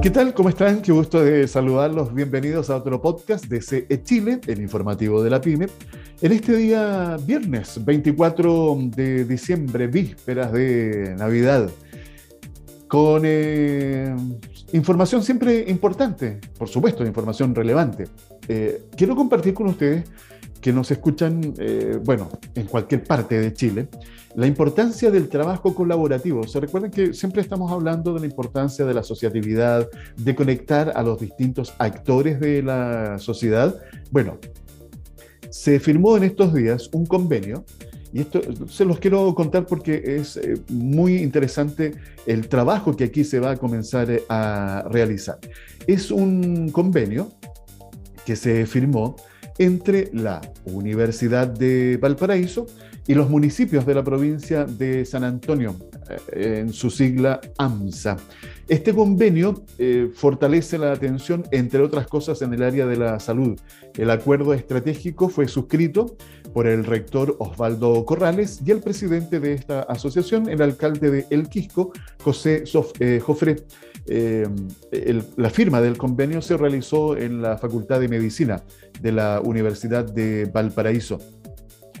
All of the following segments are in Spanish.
¿Qué tal? ¿Cómo están? Qué gusto de saludarlos. Bienvenidos a otro podcast de CE Chile, el informativo de la PyME. En este día, viernes 24 de diciembre, vísperas de Navidad, con eh, información siempre importante, por supuesto, información relevante. Eh, quiero compartir con ustedes que nos escuchan, eh, bueno, en cualquier parte de Chile, la importancia del trabajo colaborativo. Se recuerden que siempre estamos hablando de la importancia de la asociatividad, de conectar a los distintos actores de la sociedad. Bueno, se firmó en estos días un convenio y esto se los quiero contar porque es eh, muy interesante el trabajo que aquí se va a comenzar eh, a realizar. Es un convenio que se firmó entre la Universidad de Valparaíso y los municipios de la provincia de San Antonio, eh, en su sigla AMSA. Este convenio eh, fortalece la atención, entre otras cosas, en el área de la salud. El acuerdo estratégico fue suscrito por el rector Osvaldo Corrales y el presidente de esta asociación, el alcalde de El Quisco, José eh, Jofre. La firma del convenio se realizó en la Facultad de Medicina de la Universidad de Valparaíso.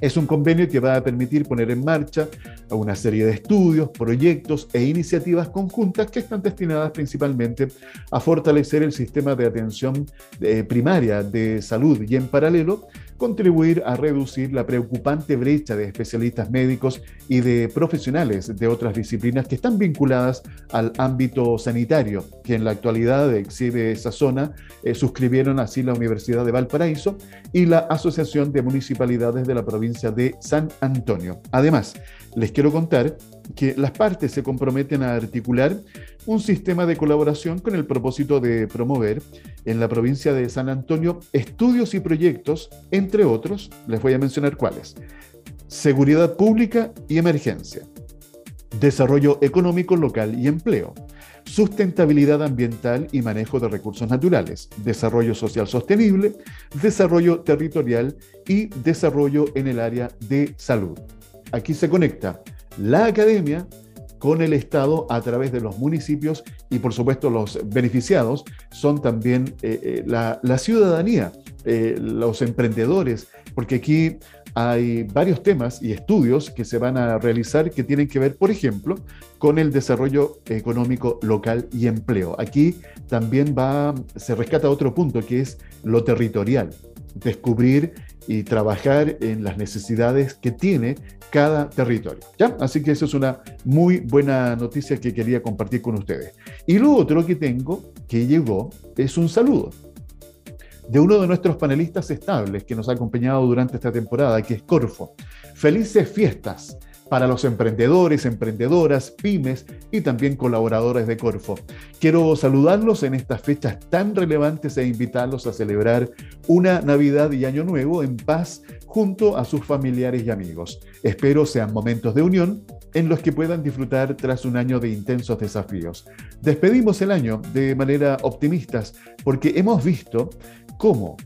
Es un convenio que va a permitir poner en marcha una serie de estudios, proyectos e iniciativas conjuntas que están destinadas principalmente a fortalecer el sistema de atención eh, primaria de salud y en paralelo contribuir a reducir la preocupante brecha de especialistas médicos y de profesionales de otras disciplinas que están vinculadas al ámbito sanitario, que en la actualidad exhibe esa zona, eh, suscribieron así la Universidad de Valparaíso y la Asociación de Municipalidades de la provincia de San Antonio. Además, les quiero contar que las partes se comprometen a articular un sistema de colaboración con el propósito de promover en la provincia de San Antonio estudios y proyectos, entre otros, les voy a mencionar cuáles. Seguridad pública y emergencia. Desarrollo económico local y empleo. Sustentabilidad ambiental y manejo de recursos naturales. Desarrollo social sostenible. Desarrollo territorial y desarrollo en el área de salud. Aquí se conecta la academia con el Estado a través de los municipios y por supuesto los beneficiados son también eh, eh, la, ciudadanía, eh, los emprendedores, porque aquí hay varios temas y estudios que se van a realizar que tienen que ver, por ejemplo, con el desarrollo económico local y empleo. Aquí también va, se rescata otro punto que es lo territorial, descubrir y trabajar en las necesidades que tiene cada territorio. ¿ya? Así que eso es una muy buena noticia que quería compartir con ustedes. Y lo otro que tengo que llegó es un saludo de uno de nuestros panelistas estables que nos ha acompañado durante esta temporada, que es Corfo. Felices fiestas para los emprendedores, emprendedoras, pymes y también colaboradores de Corfo. Quiero saludarlos en estas fechas tan relevantes e invitarlos a celebrar una Navidad y Año Nuevo en paz junto a sus familiares y amigos. Espero sean momentos de unión en los que puedan disfrutar tras un año de intensos desafíos. Despedimos el año de manera optimistas porque hemos visto cómo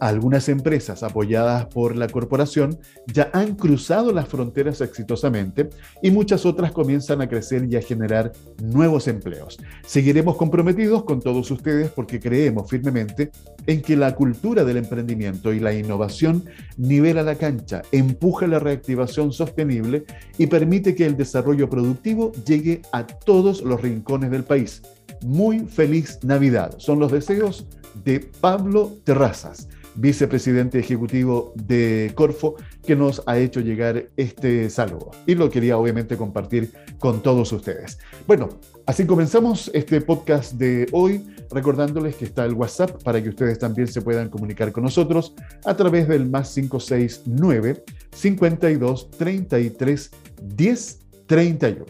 algunas empresas apoyadas por la corporación ya han cruzado las fronteras exitosamente y muchas otras comienzan a crecer y a generar nuevos empleos. Seguiremos comprometidos con todos ustedes porque creemos firmemente en que la cultura del emprendimiento y la innovación nivela la cancha, empuja la reactivación sostenible y permite que el desarrollo productivo llegue a todos los rincones del país. Muy feliz Navidad. Son los deseos de Pablo Terrazas vicepresidente ejecutivo de Corfo, que nos ha hecho llegar este saludo. Y lo quería obviamente compartir con todos ustedes. Bueno, así comenzamos este podcast de hoy, recordándoles que está el WhatsApp para que ustedes también se puedan comunicar con nosotros a través del más 569 52 33 10 31.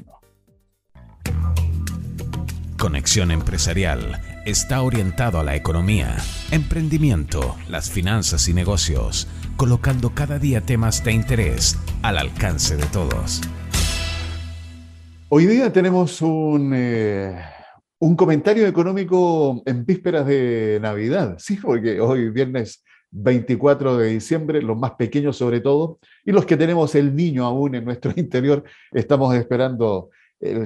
Conexión Empresarial está orientado a la economía, emprendimiento, las finanzas y negocios, colocando cada día temas de interés al alcance de todos. Hoy día tenemos un, eh, un comentario económico en vísperas de Navidad, sí, porque hoy viernes 24 de diciembre, los más pequeños sobre todo, y los que tenemos el niño aún en nuestro interior, estamos esperando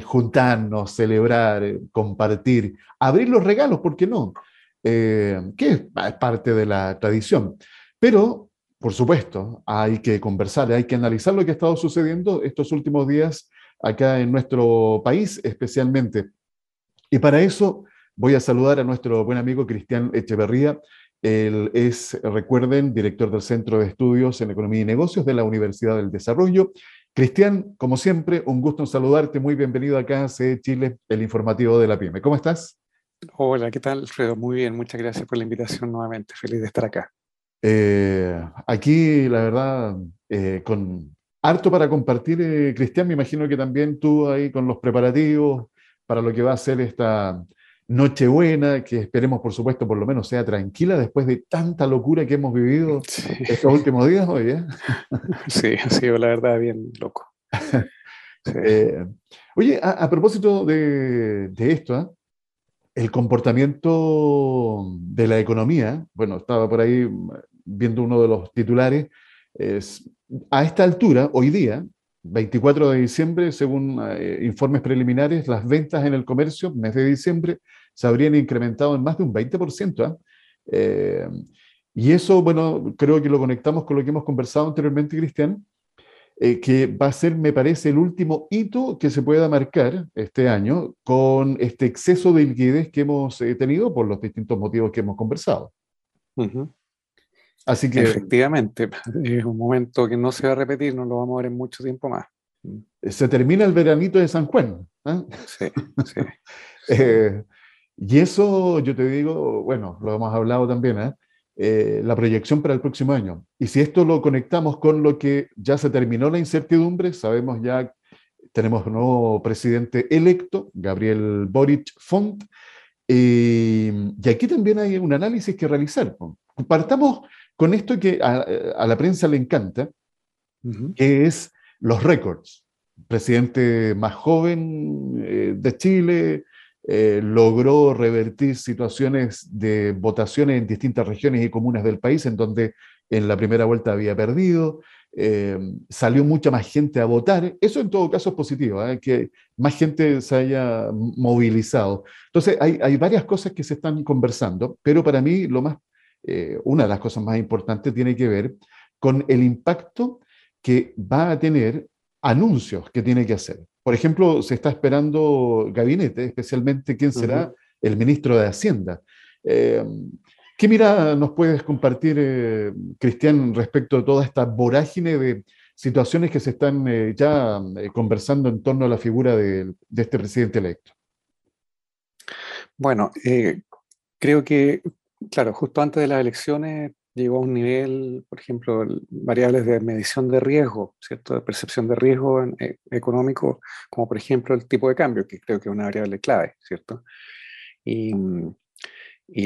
juntarnos, celebrar, compartir, abrir los regalos, ¿por qué no? que es parte de la tradición. Pero por supuesto, hay que conversar, hay que analizar lo que ha estado sucediendo estos últimos días acá en nuestro país especialmente. Y para eso voy a saludar a nuestro buen amigo Cristian Echeverría. Él es, recuerden, director del Centro de Estudios en Economía y Negocios de la Universidad del Desarrollo. Cristian, como siempre, un gusto en saludarte. Muy bienvenido acá a CE Chile, el informativo de la PYME. ¿Cómo estás? Hola, ¿qué tal, Alfredo? Muy bien, muchas gracias por la invitación nuevamente. Feliz de estar acá. Eh, aquí, la verdad, eh, con harto para compartir, eh, Cristian, me imagino que también tú ahí con los preparativos para lo que va a ser esta Nochebuena, que esperemos, por supuesto, por lo menos sea tranquila después de tanta locura que hemos vivido estos últimos días hoy. Sí, ha sido la verdad bien loco. oye, a, propósito de, de esto, el comportamiento de la economía, bueno, estaba por ahí viendo uno de los titulares, es, a esta altura, hoy día, 24 de diciembre, según eh, informes preliminares, las ventas en el comercio, mes de diciembre, se habrían incrementado en más de un 20%. ¿ah? Eh, y eso, bueno, creo que lo conectamos con lo que hemos conversado anteriormente, Cristian, eh, que va a ser, me parece, el último hito que se pueda marcar este año con este exceso de liquidez que hemos tenido por los distintos motivos que hemos conversado. Así que... Efectivamente, es un momento que no se va a repetir, no lo vamos a ver en mucho tiempo más. Se termina el veranito de San Juan. ¿eh? Sí, sí. Y eso, yo te digo, bueno, lo hemos hablado también, ¿eh? ¿eh? la proyección para el próximo año. Y si esto lo conectamos con lo que ya se terminó la incertidumbre, sabemos ya, tenemos un nuevo presidente electo, Gabriel Boric Font, y aquí también hay un análisis que realizar. Partamos con esto que a, la prensa le encanta, que es los récords. Presidente más joven eh, de Chile, eh, logró revertir situaciones de votaciones en distintas regiones y comunas del país en donde en la primera vuelta había perdido, eh, salió mucha más gente a votar. Eso en todo caso es positivo, que más gente se haya movilizado. Entonces hay, hay, varias cosas que se están conversando, pero para mí lo más eh, una de las cosas más importantes tiene que ver con el impacto que va a tener anuncios que tiene que hacer. Por ejemplo, se está esperando gabinete, especialmente quién será el ministro de Hacienda. Eh, ¿Qué mirada nos puedes compartir, eh, Cristian, respecto a toda esta vorágine de situaciones que se están ya conversando en torno a la figura de, de este presidente electo? Bueno, creo que Claro, justo antes de las elecciones llegó a un nivel, por ejemplo, variables de medición de riesgo, ¿cierto? De percepción de riesgo eh, económico, como por ejemplo el tipo de cambio, que creo que es una variable clave, ¿cierto? Y,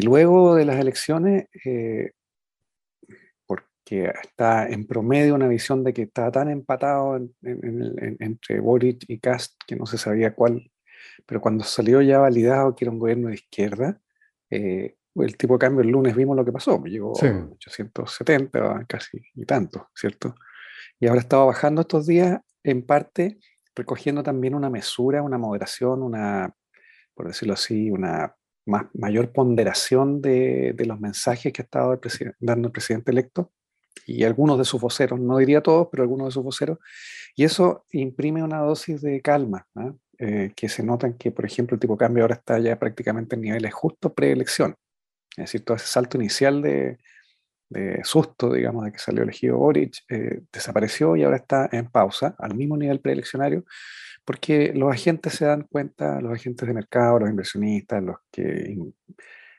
luego de las elecciones, eh, porque está en promedio una visión de que estaba tan empatado entre Boric y Cast que no se sabía cuál, pero cuando salió ya validado que era un gobierno de izquierda, eh, el tipo de cambio el lunes vimos lo que pasó, me llegó a 870 casi y tanto, ¿cierto? Y ahora estaba bajando estos días, en parte recogiendo también una mesura, una moderación, una, por decirlo así, una más, mayor ponderación de, de, los mensajes que ha estado dando el presidente electo y algunos de sus voceros, no diría todos, pero algunos de sus voceros, y eso imprime una dosis de calma, ¿ah? eh, que se notan que, por ejemplo, el tipo de cambio ahora está ya prácticamente en niveles justo preelección. Es decir, todo ese salto inicial de, susto, digamos, de que salió elegido Boric, eh, desapareció y ahora está en pausa, al mismo nivel preeleccionario, porque los agentes se dan cuenta, los agentes de mercado, los inversionistas, los que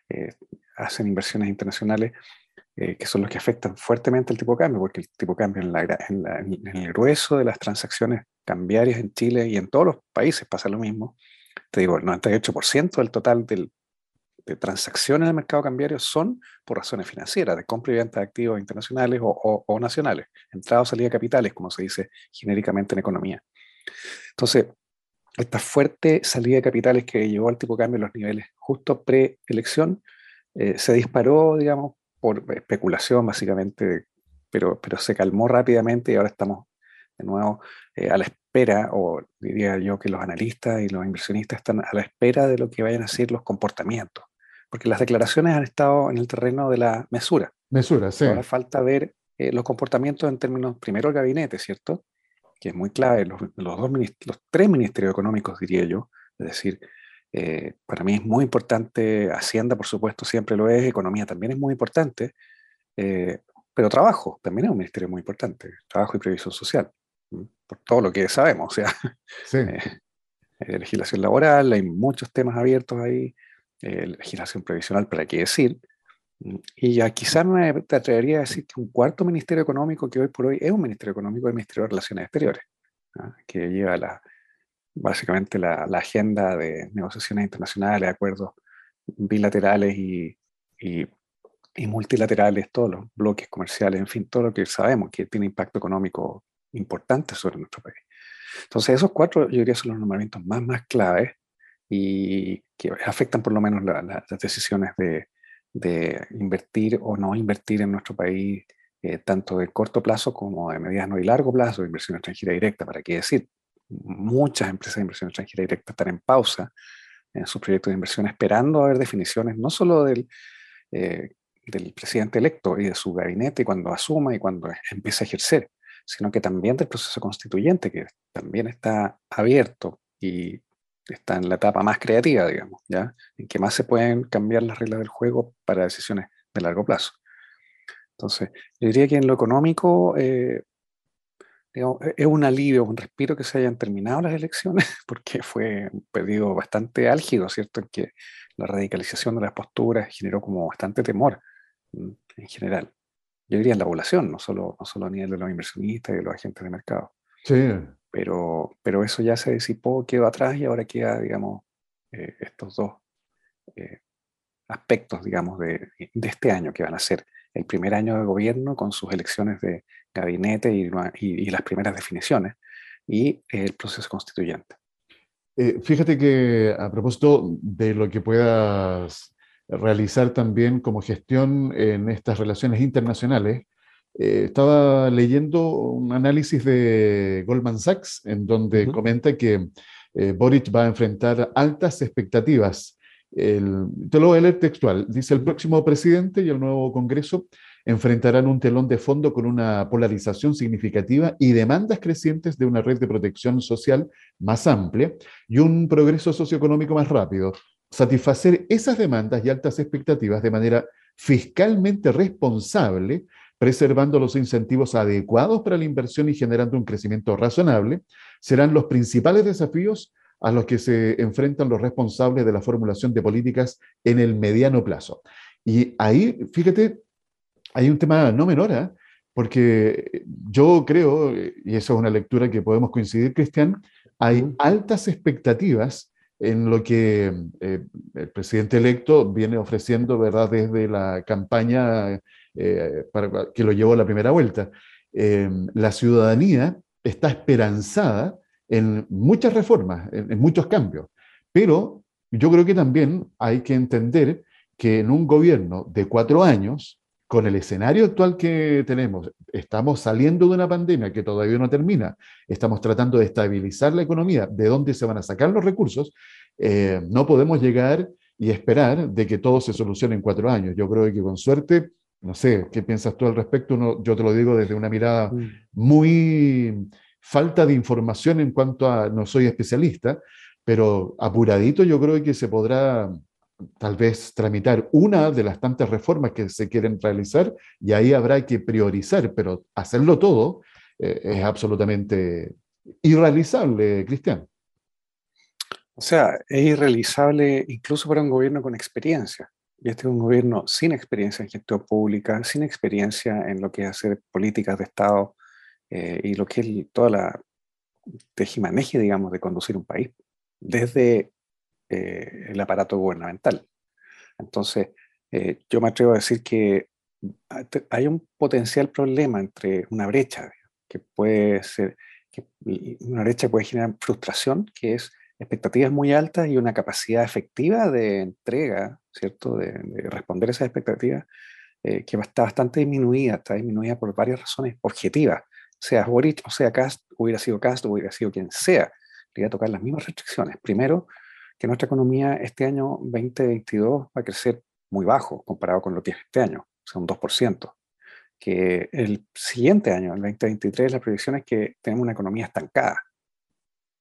eh, hacen inversiones internacionales, eh, que son los que afectan fuertemente el tipo de cambio, porque el tipo de cambio en, en, el grueso de las transacciones cambiarias en Chile y en todos los países pasa lo mismo. Te digo, el 98% del total del de transacciones en el mercado cambiario son por razones financieras, de compra y venta de activos internacionales o, nacionales, entrada o salida de capitales, como se dice genéricamente en economía. Entonces, esta fuerte salida de capitales que llevó al tipo de cambio a los niveles justo pre-elección, eh, se disparó, digamos, por especulación básicamente, pero, pero se calmó rápidamente y ahora estamos de nuevo, eh, a la espera, o diría yo que los analistas y los inversionistas están a la espera de lo que vayan a ser los comportamientos, porque las declaraciones han estado en el terreno de la mesura. Mesura, sí. Ahora falta ver eh, los comportamientos en términos, primero el gabinete, ¿cierto? Que es muy clave, los, los, dos, los tres ministerios económicos, diría yo, es decir, eh, para mí es muy importante, Hacienda por supuesto siempre lo es, Economía también es muy importante, eh, pero Trabajo también es un ministerio muy importante, Trabajo y Previsión Social, por todo lo que sabemos, o sea, sí. eh, legislación laboral, hay muchos temas abiertos ahí, legislación previsional, para qué decir, y ya quizás me atrevería a decir que un cuarto ministerio económico que hoy por hoy es un ministerio económico, el Ministerio de Relaciones Exteriores, ¿ah? que lleva la, básicamente la, agenda de negociaciones internacionales, acuerdos bilaterales y, y, multilaterales, todos los bloques comerciales, en fin, todo lo que sabemos que tiene impacto económico importante sobre nuestro país. Entonces, esos cuatro, yo diría, son los nombramientos más, más claves y que afectan por lo menos las decisiones de, de, invertir o no invertir en nuestro país, eh, tanto de corto plazo como de mediano y largo plazo, inversión extranjera directa, para qué decir muchas empresas de inversión extranjera directa están en pausa en sus proyectos de inversión, esperando a ver definiciones no solo del, eh, del presidente electo y de su gabinete cuando asuma y cuando empiece a ejercer, sino que también del proceso constituyente, que también está abierto y está en la etapa más creativa, digamos, ¿ya? en que más se pueden cambiar las reglas del juego para decisiones de largo plazo. Entonces, yo diría que en lo económico eh, e-, es un alivio, un respiro que se hayan terminado las elecciones, porque fue un periodo bastante álgido, ¿cierto? En que la radicalización de las posturas generó como bastante temor mm, en general. Yo diría en la población, no solo, no solo a nivel de los inversionistas y de los agentes de mercado. Sí. Pero, pero eso ya se disipó, quedó atrás y ahora queda, digamos, eh, estos dos eh, aspectos, digamos, de, de, este año que van a ser el primer año de gobierno con sus elecciones de gabinete y, las primeras definiciones y el proceso constituyente. Eh, fíjate que a propósito de lo que puedas realizar también como gestión en estas relaciones internacionales, eh, estaba leyendo un análisis de Goldman Sachs en donde comenta que eh, Boric va a enfrentar altas expectativas el, te lo voy a leer textual. Dice, el próximo presidente y el nuevo Congreso enfrentarán un telón de fondo con una polarización significativa y demandas crecientes de una red de protección social más amplia y un progreso socioeconómico más rápido. Satisfacer esas demandas y altas expectativas de manera fiscalmente responsable, preservando los incentivos adecuados para la inversión y generando un crecimiento razonable, serán los principales desafíos a los que se enfrentan los responsables de la formulación de políticas en el mediano plazo. Y ahí, fíjate, hay un tema no menor, ¿eh? porque yo creo, y eso es una lectura que podemos coincidir, Cristian, hay altas expectativas en lo que eh, el presidente electo viene ofreciendo, ¿verdad?, desde la campaña eh, para, que lo llevó a la primera vuelta. la ciudadanía está esperanzada en muchas reformas, en, muchos cambios. Pero yo creo que también hay que entender que en un gobierno de cuatro años, con el escenario actual que tenemos, estamos saliendo de una pandemia que todavía no termina, estamos tratando de estabilizar la economía, de dónde se van a sacar los recursos, eh, no podemos llegar y esperar de que todo se solucione en cuatro años. Yo creo que con suerte, no sé, ¿qué piensas tú al respecto? yo te lo digo desde una mirada mm. muy falta de información en cuanto a, no soy especialista, pero apuradito yo creo que se podrá tal vez tramitar una de las tantas reformas que se quieren realizar y ahí habrá que priorizar, pero hacerlo todo eh, es absolutamente irrealizable, Cristian. O sea, es irrealizable incluso para un gobierno con experiencia. Y este es un gobierno sin experiencia en gestión pública, sin experiencia en lo que es hacer políticas de Estado, eh, y lo que es toda la tejimaneje, digamos, de conducir un país desde eh, el aparato gubernamental. Entonces, eh, yo me atrevo a decir que hay un potencial problema entre una brecha que puede ser, que una brecha puede generar frustración, que es expectativas muy altas y una capacidad efectiva de entrega, ¿cierto? De, de responder esas expectativas, que está bastante disminuida, está disminuida por varias razones objetivas sea Boric o sea Cast, hubiera sido Cast hubiera sido quien sea, le iba a tocar las mismas restricciones. Primero, que nuestra economía este año 2022 va a crecer muy bajo comparado con lo que es este año, o sea, un 2%. Que el siguiente año, el 2023, la proyección es que tenemos una economía estancada.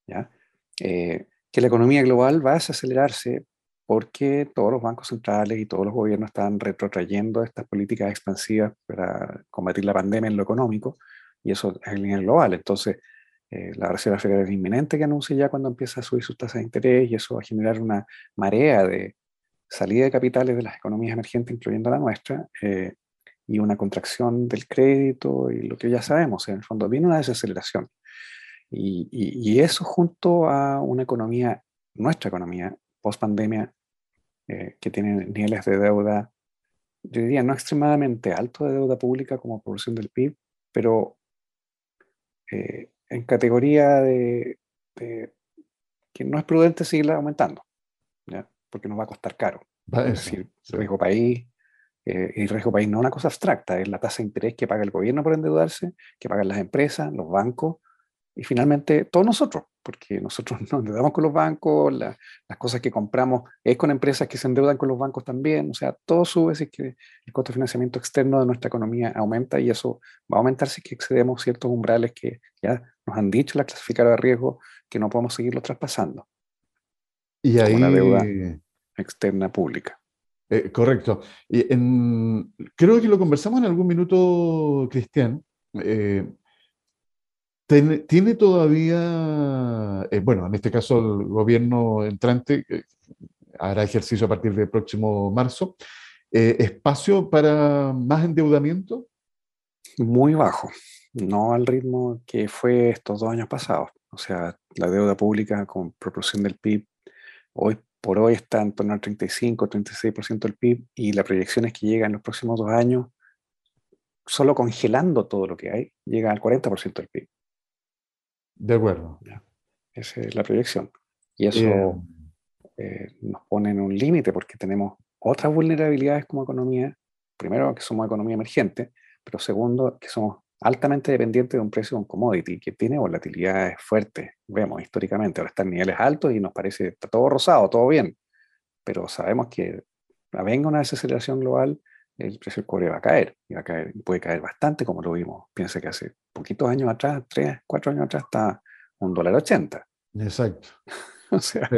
¿ya? Eh, que la economía global va a desacelerarse porque todos los bancos centrales y todos los gobiernos están retrotrayendo estas políticas expansivas para combatir la pandemia en lo económico, y eso es nivel global. Entonces, eh, la Reserva Federal es inminente que anuncie ya cuando empieza a subir sus tasas de interés, y eso va a generar una marea de salida de capitales de las economías emergentes, incluyendo la nuestra, eh, y una contracción del crédito, y lo que ya sabemos, en el fondo viene una desaceleración. Y, y eso junto a una economía, nuestra economía, post pandemia, eh, que tienen niveles de deuda, yo diría no extremadamente alto de deuda pública como proporción del PIB, pero eh, en categoría de, que no es prudente seguirla aumentando, ¿ya? porque nos va a costar caro. es decir, riesgo país, eh, y riesgo país no es una cosa abstracta, es la tasa de interés que paga el gobierno por endeudarse, que pagan las empresas, los bancos, y finalmente todos nosotros, porque nosotros nos endeudamos con los bancos, las cosas que compramos es con empresas que se endeudan con los bancos también, o sea, todo sube si es que el costo de financiamiento externo de nuestra economía aumenta y eso va a aumentar si es que excedemos ciertos umbrales que ya nos han dicho la clasificadora de riesgo que no podemos seguirlo traspasando. Y ahí... Una deuda externa pública. Eh, correcto. Y en, creo que lo conversamos en algún minuto, Cristian. Eh, tiene todavía, eh, bueno, en este caso el gobierno entrante hará ejercicio a partir del próximo marzo, eh, espacio para más endeudamiento? Muy bajo, no al ritmo que fue estos dos años pasados. O sea, la deuda pública con proporción del PIB hoy por hoy está en torno al 35, 36% del PIB y la proyección es que llega en los próximos dos años, solo congelando todo lo que hay, llega al 40% del PIB. De acuerdo. Esa es la proyección. Y eso eh, nos pone en un límite porque tenemos otras vulnerabilidades como economía. Primero, que somos economía emergente, pero segundo, que somos altamente dependientes de un precio de un commodity que tiene volatilidades fuertes. Vemos históricamente, ahora están en niveles altos y nos parece está todo rosado, todo bien. Pero sabemos que venga una desaceleración global, el precio del cobre va a caer, y va a caer, puede caer bastante como lo vimos. Piensa que hace poquitos años atrás, tres, cuatro años atrás, está un dólar ochenta. Exacto. o sea,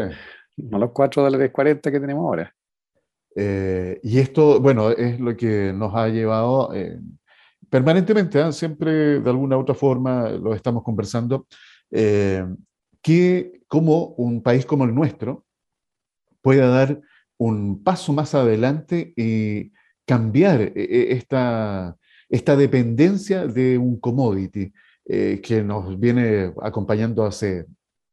no los cuatro dólares cuarenta que tenemos ahora. Eh, y esto, bueno, es lo que nos ha llevado eh, permanentemente, ¿eh? siempre de alguna u otra forma lo estamos conversando, que como un país como el nuestro pueda dar un paso más adelante y cambiar eh, eh, esta, esta dependencia de un commodity eh, que nos viene acompañando hace,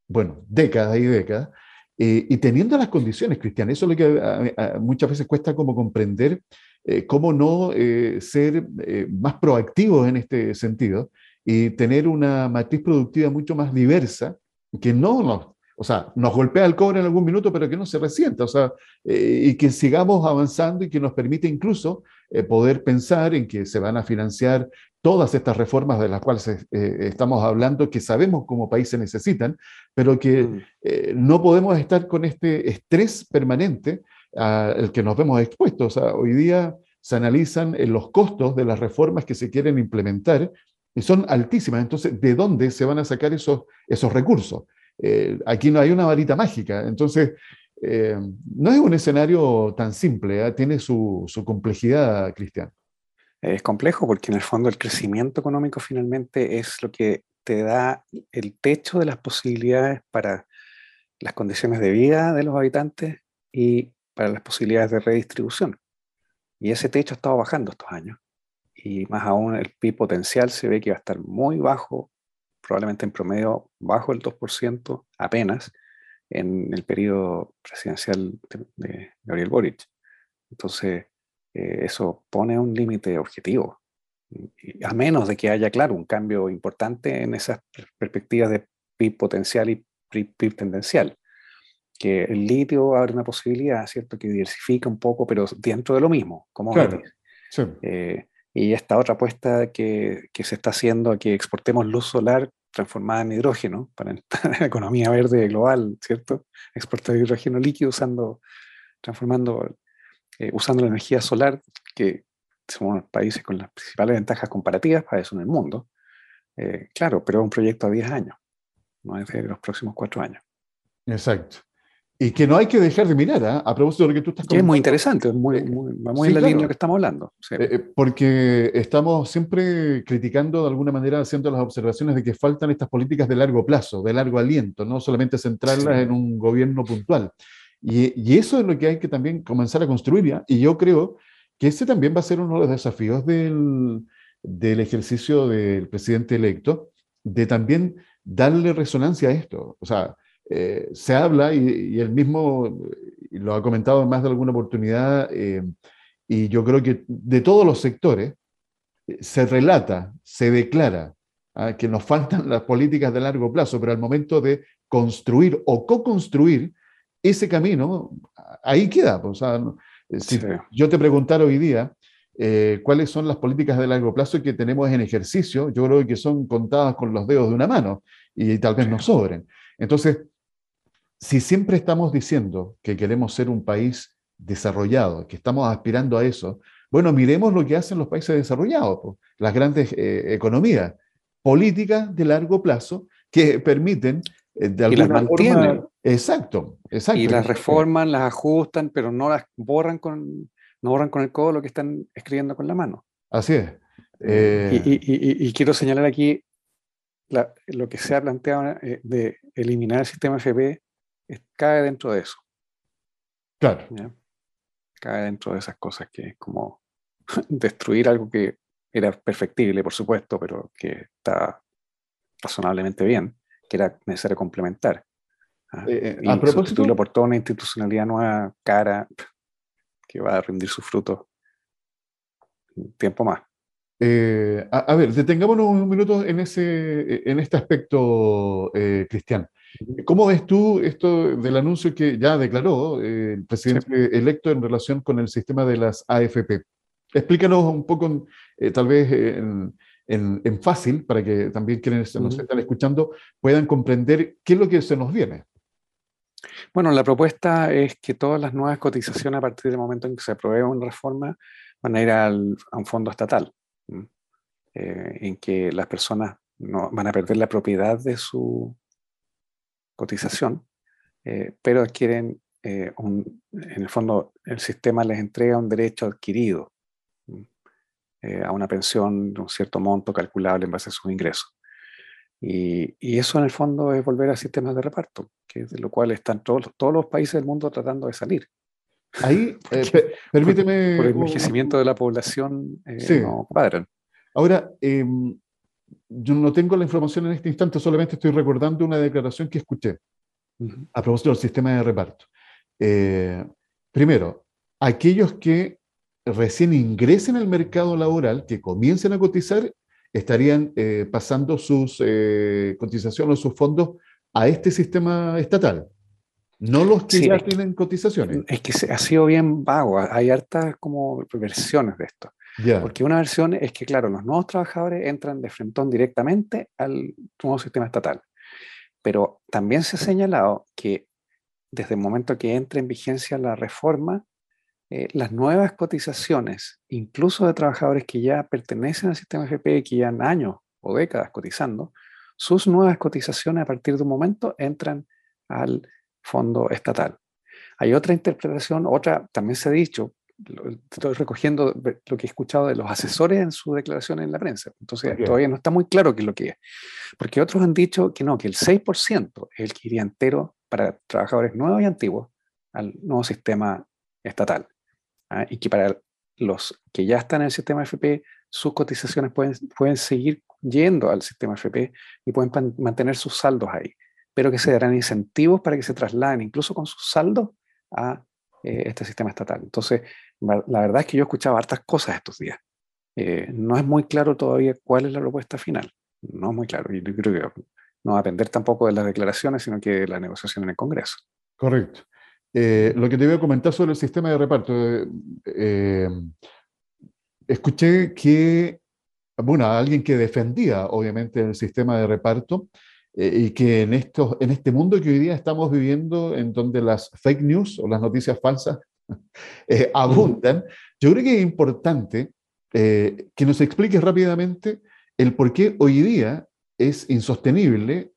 bueno, décadas y décadas, y teniendo las condiciones, Cristian, eso es lo que muchas veces cuesta como comprender cómo no ser más proactivos en este sentido y tener una matriz productiva mucho más diversa que no nos o sea, nos golpea el cobre en algún minuto, pero que no se resienta, o sea, eh, y que sigamos avanzando y que nos permite incluso eh, poder pensar en que se van a financiar todas estas reformas de las cuales eh, estamos hablando, que sabemos como país se necesitan, pero que mm. no podemos estar con este estrés permanente al que nos vemos expuestos. O sea, hoy día se analizan los costos de las reformas que se quieren implementar y son altísimas. Entonces, ¿de dónde se van a sacar esos, esos recursos? Eh, aquí no hay una varita mágica. Entonces, eh, no es un escenario tan simple, ¿eh? tiene su, complejidad, Cristian. Es complejo porque en el fondo el crecimiento económico finalmente es lo que te da el techo de las posibilidades para las condiciones de vida de los habitantes y para las posibilidades de redistribución. Y ese techo ha estado bajando estos años. Y más aún el PIB potencial se ve que va a estar muy bajo probablemente en promedio bajo el 2% apenas en el periodo presidencial de, Gabriel Boric. Entonces, eh, eso pone un límite objetivo, a menos de que haya, claro, un cambio importante en esas perspectivas de PIB potencial y PIB tendencial. Que el litio abre una posibilidad, ¿cierto?, que diversifica un poco, pero dentro de lo mismo, como claro, eh, y esta otra apuesta que, que, se está haciendo a que exportemos luz solar transformada en hidrógeno para la economía verde global, ¿cierto? Exportar hidrógeno líquido usando, transformando, eh, usando la energía solar, que somos los países con las principales ventajas comparativas para eso en el mundo. Eh, claro, pero es un proyecto a 10 años, no es de los próximos 4 años. Exacto. Y que no hay que dejar de mirar, ¿eh? a propósito de lo que tú estás comentando. Que es muy interesante, muy, muy, muy en la línea que estamos hablando. Eh, eh, porque estamos siempre criticando de alguna manera, haciendo las observaciones de que faltan estas políticas de largo plazo, de largo aliento, no solamente centrarlas en un gobierno puntual. Y, y, eso es lo que hay que también comenzar a construir ya. Y yo creo que ese también va a ser uno de los desafíos del, del ejercicio del presidente electo, de también darle resonancia a esto. O sea, eh, se habla, y, él mismo lo ha comentado en más de alguna oportunidad, eh, y yo creo que de todos los sectores, eh, se relata, se declara ¿ah? que nos faltan las políticas de largo plazo, pero al momento de construir o co-construir ese camino, ahí queda. Pues, si yo te preguntara hoy día cuáles son las políticas de largo plazo que tenemos en ejercicio, yo creo que son contadas con los dedos de una mano y tal vez nos sobren. Entonces, si siempre estamos diciendo que queremos ser un país desarrollado, que estamos aspirando a eso, bueno, miremos lo que hacen los países desarrollados, las grandes eh, economías, políticas de largo plazo que permiten eh, de alguna y las mantienen. exacto, exacto. Y las reforman, las ajustan, pero no las borran con, no borran con el codo lo que están escribiendo con la mano. Así es. Eh, y, quiero señalar aquí lo que se ha planteado de eliminar el sistema FP cae dentro de eso. Claro. Cae dentro de esas cosas que es como destruir algo que era perfectible, por supuesto, pero que está razonablemente bien, que era necesario complementar. ¿ah? Eh, eh, y sustituirlo por toda una institucionalidad nueva, cara, que va a rendir sus frutos tiempo más. Eh, a, ver, detengámonos un minuto en, ese, en este aspecto, Cristian. ¿Cómo ves tú esto del anuncio que ya declaró eh, el presidente electo en relación con el sistema de las AFP? Explícanos un poco, eh, tal vez en, fácil, para que también quienes nos están escuchando puedan comprender qué es lo que se nos viene. Bueno, la propuesta es que todas las nuevas cotizaciones a partir del momento en que se apruebe una reforma van a ir a un fondo estatal, eh, en que las personas no, van a perder la propiedad de su, cotización, eh, pero adquieren eh, un, en el fondo el sistema les entrega un derecho adquirido eh, a una pensión de un cierto monto calculable en base a sus ingresos. Y, y, eso en el fondo es volver a sistemas de reparto, que de lo cual están todos, todos los países del mundo tratando de salir. Ahí, permíteme... Por, el envejecimiento de la población no cuadran. Ahora, em, yo no tengo la información en este instante, solamente estoy recordando una declaración que escuché a propósito del sistema de reparto. Eh, primero, aquellos que recién ingresen al mercado laboral, que comiencen a cotizar, estarían eh, pasando sus eh, cotizaciones o sus fondos a este sistema estatal. No los que ya tienen cotizaciones. Es que ha sido bien vago. Hay hartas como versiones de esto. Porque una versión es que, claro, los nuevos trabajadores entran de frentón directamente al nuevo sistema estatal. Pero también se ha señalado que desde el momento que entre en vigencia la reforma, eh, las nuevas cotizaciones, incluso de trabajadores que ya pertenecen al sistema FP, que llevan años o décadas cotizando, sus nuevas cotizaciones a partir de un momento entran al fondo estatal. Hay otra interpretación, otra, también se ha dicho, estoy recogiendo lo que he escuchado de los asesores en su declaración en la prensa. Entonces, todavía no está muy claro qué es lo que es. Porque otros han dicho que no, que el 6% es el que iría entero para trabajadores nuevos y antiguos al nuevo sistema estatal. ¿ah? Y que para los que ya están en el sistema FP, sus cotizaciones pueden, pueden seguir yendo al sistema FP y pueden mantener sus saldos ahí. Pero que se darán incentivos para que se trasladen incluso con sus saldos a eh, este sistema estatal. Entonces, la verdad es que yo he escuchado hartas cosas estos días. Eh, no es muy claro todavía cuál es la propuesta final. No es muy claro. Y creo que no va a depender tampoco de las declaraciones, sino que de la negociación en el Congreso. Correcto. Eh, lo que te voy a comentar sobre el sistema de reparto. Escuché que, bueno, alguien que defendía obviamente el sistema de reparto y que en, estos, en este mundo que hoy día estamos viviendo, en donde las fake news o las noticias falsas eh, abundan, yo creo que es importante eh, que nos expliques rápidamente el por qué hoy día es insostenible,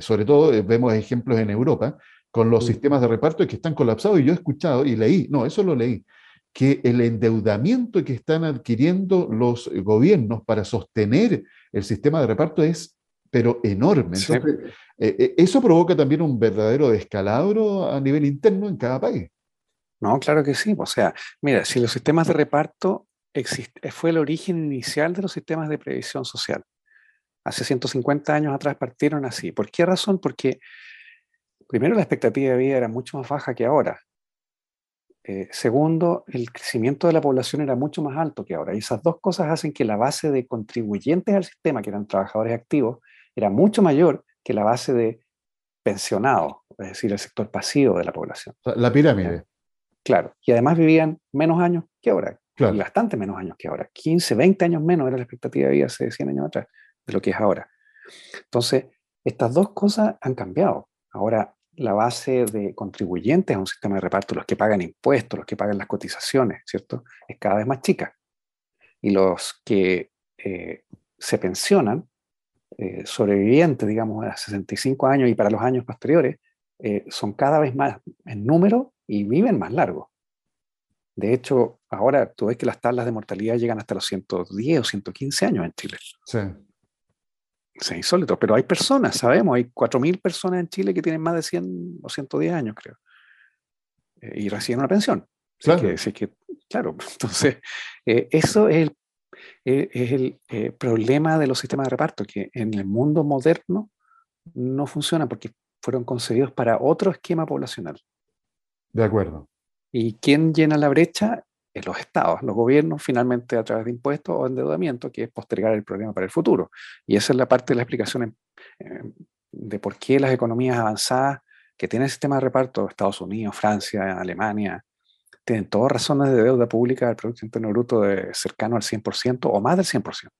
sobre todo vemos ejemplos en Europa, con los sistemas de reparto que están colapsados. Y yo he escuchado y leí, no, eso lo leí, que el endeudamiento que están adquiriendo los gobiernos para sostener el sistema de reparto es, pero enorme. Entonces, eh, eh, eso provoca también un verdadero descalabro a nivel interno en cada país. No, claro que sí. O sea, mira, si los sistemas de reparto existe, fue el origen inicial de los sistemas de previsión social. Hace 150 años atrás partieron así. ¿Por qué razón? Porque primero, la expectativa de vida era mucho más baja que ahora. Eh, segundo, el crecimiento de la población era mucho más alto que ahora. Y esas dos cosas hacen que la base de contribuyentes al sistema, que eran trabajadores activos, era mucho mayor que la base de pensionados, es decir, el sector pasivo de la población. La pirámide. Claro. Y además vivían menos años que ahora. Y bastante menos años que ahora. 15, 20 años menos era la expectativa de vida hace 100 años atrás de lo que es ahora. Entonces, estas dos cosas han cambiado. Ahora, la base de contribuyentes a un sistema de reparto, los que pagan impuestos, los que pagan las cotizaciones, ¿cierto? Es cada vez más chica. Y los que eh, se pensionan, eh, sobrevivientes, digamos, a 65 años y para los años posteriores, eh, son cada vez más en número y viven más largo. De hecho, ahora tú ves que las tablas de mortalidad llegan hasta los 110 o 115 años en Chile. Sí. Es insólito, pero hay personas, sabemos, hay 4.000 personas en Chile que tienen más de 100 o 110 años, creo, eh, y reciben una pensión. Claro. Que, que, claro, entonces, eh, eso es el, eh, es el problema de los sistemas de reparto, que en el mundo moderno no funcionan porque fueron concebidos para otro esquema poblacional. De acuerdo. ¿Y quién llena la brecha? los estados, los gobiernos, finalmente a través de impuestos o endeudamiento, que es postergar el problema para el futuro. Y esa es la parte de la explicación de por qué las economías avanzadas que tienen sistema de reparto, Estados Unidos, Francia, Alemania, tienen todas razones de deuda pública del Producto Interno Bruto de cercano al 100% o más del 100%.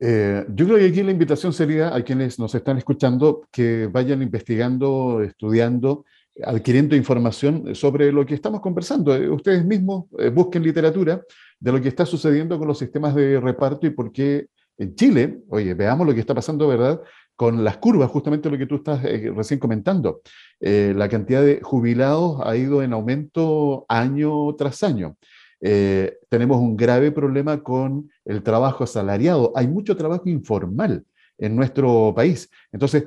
Eh, yo creo que aquí la invitación sería a quienes nos están escuchando que vayan investigando, estudiando adquiriendo información sobre lo que estamos conversando. Eh, ustedes mismos eh, busquen literatura de lo que está sucediendo con los sistemas de reparto y por qué en Chile, oye, veamos lo que está pasando, ¿verdad? Con las curvas, justamente lo que tú estás eh, recién comentando. la cantidad de jubilados ha ido en aumento año tras año. tenemos un grave problema con el trabajo asalariado. Hay mucho trabajo informal en nuestro país. Entonces,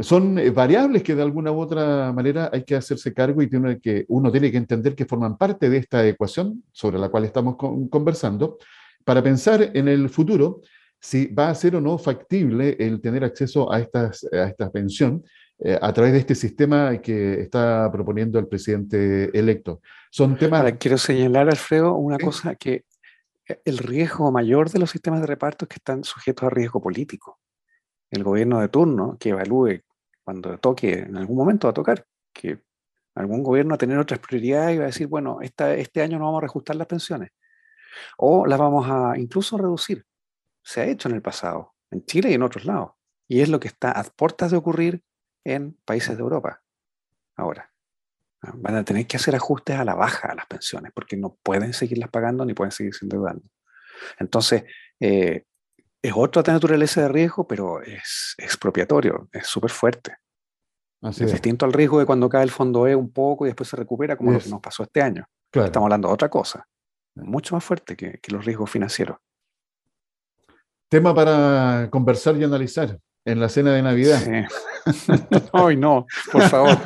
son eh, variables que de alguna u otra manera hay que hacerse cargo y tiene que, uno tiene que entender que forman parte de esta ecuación sobre la cual estamos conversando para pensar en el futuro si va a ser o no factible el tener acceso a, estas, a esta pensión eh, a través de este sistema que está proponiendo el presidente electo. Son temas... quiero señalar, Alfredo, una cosa que eh, el riesgo mayor de los sistemas de reparto es que están sujetos a riesgo político el gobierno de turno que evalúe cuando toque, en algún momento va a tocar, que algún gobierno va a tener otras prioridades y va a decir, bueno, esta, este año no vamos a reajustar las pensiones. O las vamos a incluso reducir. Se ha hecho en el pasado, en Chile y en otros lados. Y es lo que está a puertas de ocurrir en países de Europa ahora. Ah, van a tener que hacer ajustes a la baja a las pensiones porque no pueden seguirlas pagando ni pueden seguirse endeudando. Entonces, eh, es otra naturaleza de riesgo, pero es expropiatorio, es súper fuerte. es, distinto al riesgo de cuando cae el fondo E un poco y después se recupera, como lo que nos pasó este año. Estamos hablando de otra cosa, mucho más fuerte que, los riesgos financieros. Tema para conversar y analizar en la cena de Navidad. Sí. Ay, no, por favor.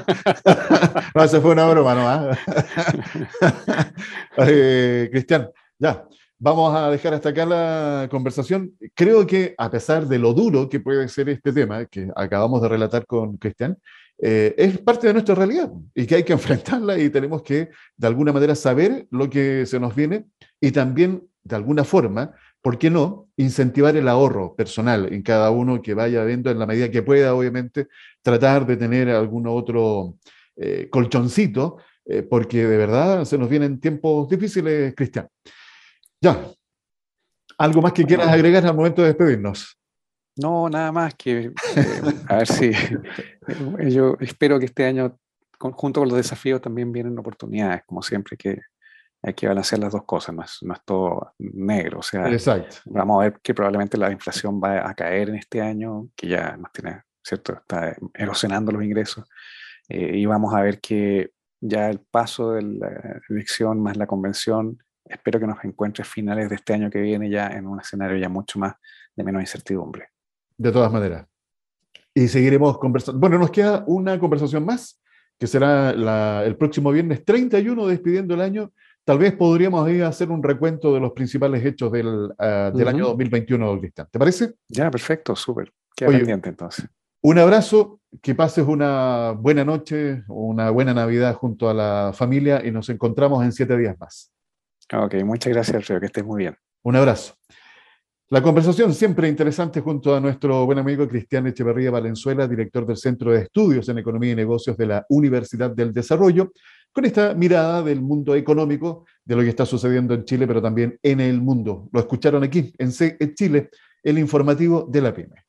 no, se fue una broma, ¿no? ¿Ah? Eh, Cristian, ya, Vamos a dejar hasta acá la conversación. Creo que a pesar de lo duro que puede ser este tema que acabamos de relatar con Cristian, eh, es parte de nuestra realidad y que hay que enfrentarla y tenemos que de alguna manera saber lo que se nos viene y también de alguna forma, ¿por qué no?, incentivar el ahorro personal en cada uno que vaya viendo en la medida que pueda, obviamente, tratar de tener algún otro eh, colchoncito, eh, porque de verdad se nos vienen tiempos difíciles, Cristian. Ya. ¿Algo más que quieras agregar al momento de despedirnos? No, nada más que, eh, a ver si, yo espero que este año, junto con los desafíos, también vienen oportunidades, como siempre, que hay que balancear las dos cosas, no es, no es todo negro, o sea, Exacto. vamos a ver que probablemente la inflación va a caer en este año, que ya nos tiene, ¿cierto? Está erosionando los ingresos, eh, y vamos a ver que ya el paso de la elección más la convención, espero que nos encuentre a finales de este año que viene ya en un escenario ya mucho más de menos incertidumbre. De todas maneras. Y seguiremos conversando. Bueno, nos queda una conversación más, que será el próximo viernes 31, despidiendo el año. Tal vez podríamos ir a hacer un recuento de los principales hechos del, ah, del año 2021, Cristian. ¿Te parece? Ya, perfecto, súper. Queda pendiente entonces. Un abrazo, que pases una buena noche, una buena Navidad junto a la familia y nos encontramos en siete días más. Ok, muchas gracias, Alfredo, que estés muy bien. Un abrazo. La conversación siempre interesante junto a nuestro buen amigo Cristian Echeverría Valenzuela, director del Centro de Estudios en Economía y Negocios de la Universidad del Desarrollo, con esta mirada del mundo económico, de lo que está sucediendo en Chile, pero también en el mundo. Lo escucharon aquí en C Chile, el informativo de la PyME.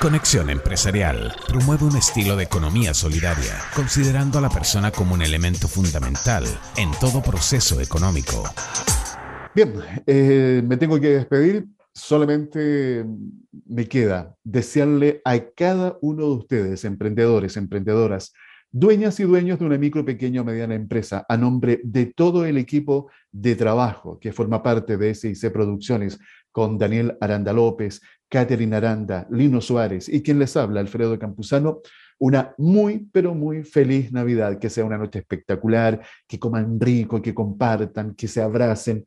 Conexión Empresarial promueve un estilo de economía solidaria, considerando a la persona como un elemento fundamental en todo proceso económico. Bien, eh, me tengo que despedir solamente me queda desearle a cada uno de ustedes, emprendedores, emprendedoras, dueñas y dueños de una micro, pequeña o mediana empresa, a nombre de todo el equipo de trabajo que forma parte de SIC Producciones, con Daniel Aranda López, Catherine Aranda, Lino Suárez y quien les habla, Alfredo Campuzano, una muy, pero muy feliz Navidad, que sea una noche espectacular, que coman rico, que compartan, que se abracen,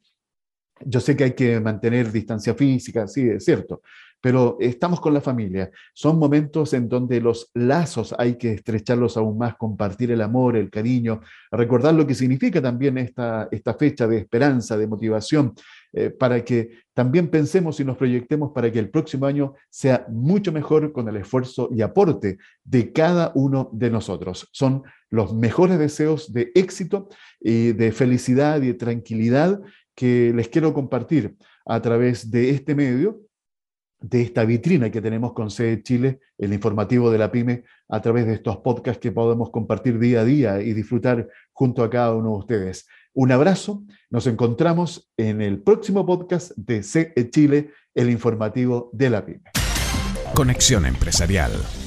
yo sé que hay que mantener distancia física, sí, es cierto, pero estamos con la familia. Son momentos en donde los lazos hay que estrecharlos aún más, compartir el amor, el cariño, recordar lo que significa también esta, esta fecha de esperanza, de motivación, eh, para que también pensemos y nos proyectemos para que el próximo año sea mucho mejor con el esfuerzo y aporte de cada uno de nosotros. Son los mejores deseos de éxito y de felicidad y de tranquilidad que les quiero compartir a través de este medio, de esta vitrina que tenemos con sede Chile, el informativo de la PyME, a través de estos podcasts que podemos compartir día a día y disfrutar junto a cada uno de ustedes. Un abrazo, nos encontramos en el próximo podcast de CE Chile, el informativo de la PyME. Conexión Empresarial